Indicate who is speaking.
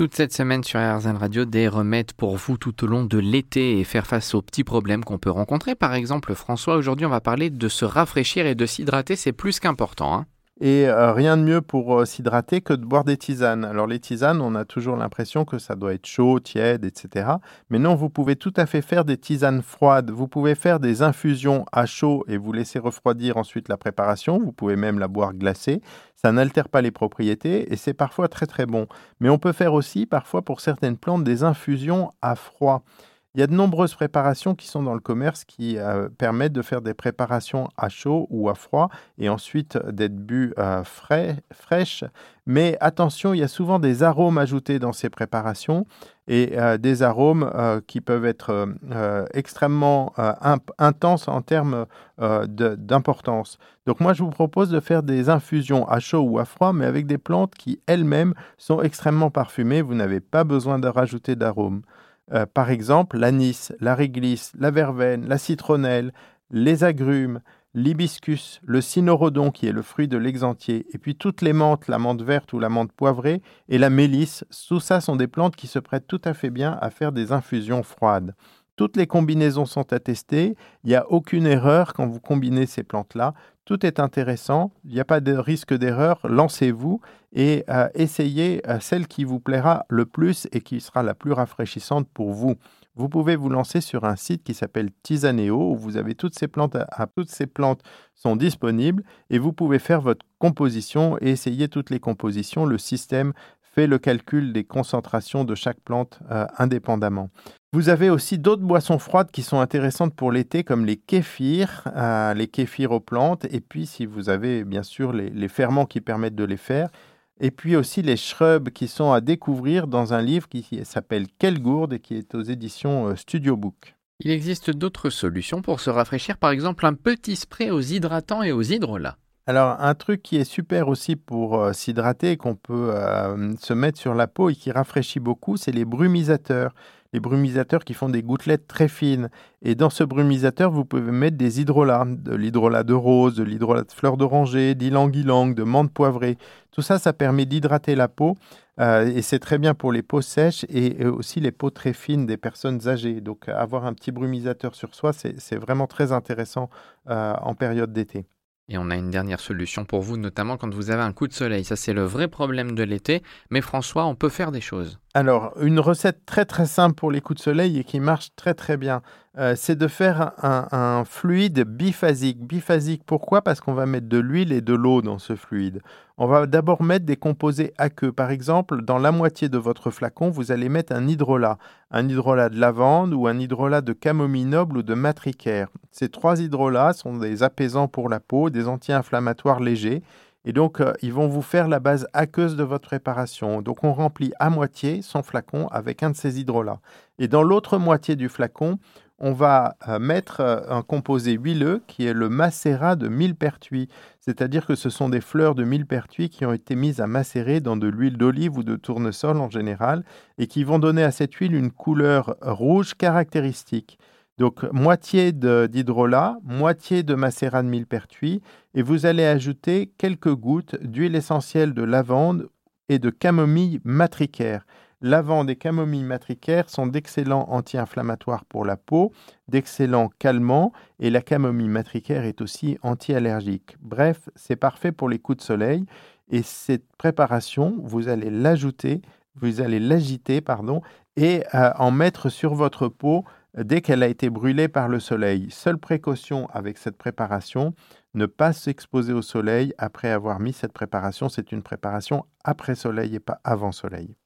Speaker 1: Toute cette semaine sur RZN Radio, des remèdes pour vous tout au long de l'été et faire face aux petits problèmes qu'on peut rencontrer. Par exemple, François, aujourd'hui on va parler de se rafraîchir et de s'hydrater, c'est plus qu'important. Hein.
Speaker 2: Et euh, rien de mieux pour euh, s'hydrater que de boire des tisanes. Alors les tisanes, on a toujours l'impression que ça doit être chaud, tiède, etc. Mais non, vous pouvez tout à fait faire des tisanes froides. Vous pouvez faire des infusions à chaud et vous laisser refroidir ensuite la préparation. Vous pouvez même la boire glacée. Ça n'altère pas les propriétés et c'est parfois très très bon. Mais on peut faire aussi parfois pour certaines plantes des infusions à froid. Il y a de nombreuses préparations qui sont dans le commerce qui euh, permettent de faire des préparations à chaud ou à froid et ensuite d'être bu euh, frais, fraîches. Mais attention, il y a souvent des arômes ajoutés dans ces préparations et euh, des arômes qui peuvent être extrêmement intenses en termes d'importance. Donc moi, je vous propose de faire des infusions à chaud ou à froid, mais avec des plantes qui elles-mêmes sont extrêmement parfumées. Vous n'avez pas besoin de rajouter d'arômes. Euh, par exemple, l'anis, la réglisse, la verveine, la citronnelle, les agrumes, l'hibiscus, le cynorhodon qui est le fruit de l'exantier, et puis toutes les menthes, la menthe verte ou la menthe poivrée, et la mélisse, tout ça sont des plantes qui se prêtent tout à fait bien à faire des infusions froides. Toutes les combinaisons sont attestées, il n'y a aucune erreur quand vous combinez ces plantes-là. Tout est intéressant, il n'y a pas de risque d'erreur, lancez-vous et euh, essayez euh, celle qui vous plaira le plus et qui sera la plus rafraîchissante pour vous. Vous pouvez vous lancer sur un site qui s'appelle Tisaneo où vous avez toutes ces plantes, toutes ces plantes sont disponibles et vous pouvez faire votre composition et essayer toutes les compositions. Le système fait le calcul des concentrations de chaque plante euh, indépendamment. Vous avez aussi d'autres boissons froides qui sont intéressantes pour l'été, comme les kéfirs, euh, les kéfirs aux plantes, et puis si vous avez bien sûr les, ferments qui permettent de les faire, et puis aussi les shrubs qui sont à découvrir dans un livre qui s'appelle Quelle gourde et qui est aux éditions euh, Studio Book.
Speaker 1: Il existe d'autres solutions pour se rafraîchir, par exemple un petit spray aux hydratants et aux hydrolats.
Speaker 2: Alors, un truc qui est super aussi pour euh, s'hydrater, qu'on peut se mettre sur la peau et qui rafraîchit beaucoup, c'est les brumisateurs les brumisateurs qui font des gouttelettes très fines. Et dans ce brumisateur, vous pouvez mettre des hydrolats, de l'hydrolat de rose, de l'hydrolat de fleur d'oranger, d'ylang-ylang, de menthe poivrée. Tout ça, ça permet d'hydrater la peau euh, et c'est très bien pour les peaux sèches et, aussi les peaux très fines des personnes âgées. Donc avoir un petit brumisateur sur soi, c'est vraiment très intéressant euh, en période d'été.
Speaker 1: Et on a une dernière solution pour vous, notamment quand vous avez un coup de soleil. Ça, c'est le vrai problème de l'été. Mais François, on peut faire des choses.
Speaker 2: Alors, une recette très très simple pour les coups de soleil et qui marche très très bien, euh, c'est de faire un, fluide biphasique. Biphasique, pourquoi? Parce qu'on va mettre de l'huile et de l'eau dans ce fluide. On va d'abord mettre des composés aqueux. Par exemple, dans la moitié de votre flacon, vous allez mettre un hydrolat. Un hydrolat de lavande ou un hydrolat de camomille noble ou de matricaire. Ces trois hydrolats sont des apaisants pour la peau, des anti-inflammatoires légers et donc, euh, ils vont vous faire la base aqueuse de votre préparation. Donc, on remplit à moitié son flacon avec un de ces hydrolats. Et dans l'autre moitié du flacon, on va euh, mettre euh, un composé huileux qui est le macérat de millepertuis. C'est-à-dire que ce sont des fleurs de millepertuis qui ont été mises à macérer dans de l'huile d'olive ou de tournesol en général et qui vont donner à cette huile une couleur rouge caractéristique. Donc moitié d'hydrolat, moitié de macérat de millepertuis et vous allez ajouter quelques gouttes d'huile essentielle de lavande et de camomille matricaire. Lavande et camomille matricaire sont d'excellents anti-inflammatoires pour la peau, d'excellents calmants et la camomille matricaire est aussi anti-allergique. Bref, c'est parfait pour les coups de soleil et cette préparation, vous allez l'ajouter, vous allez l'agiter pardon et euh, en mettre sur votre peau dès qu'elle a été brûlée par le soleil. Seule précaution avec cette préparation, ne pas s'exposer au soleil après avoir mis cette préparation. C'est une préparation après soleil et pas avant soleil.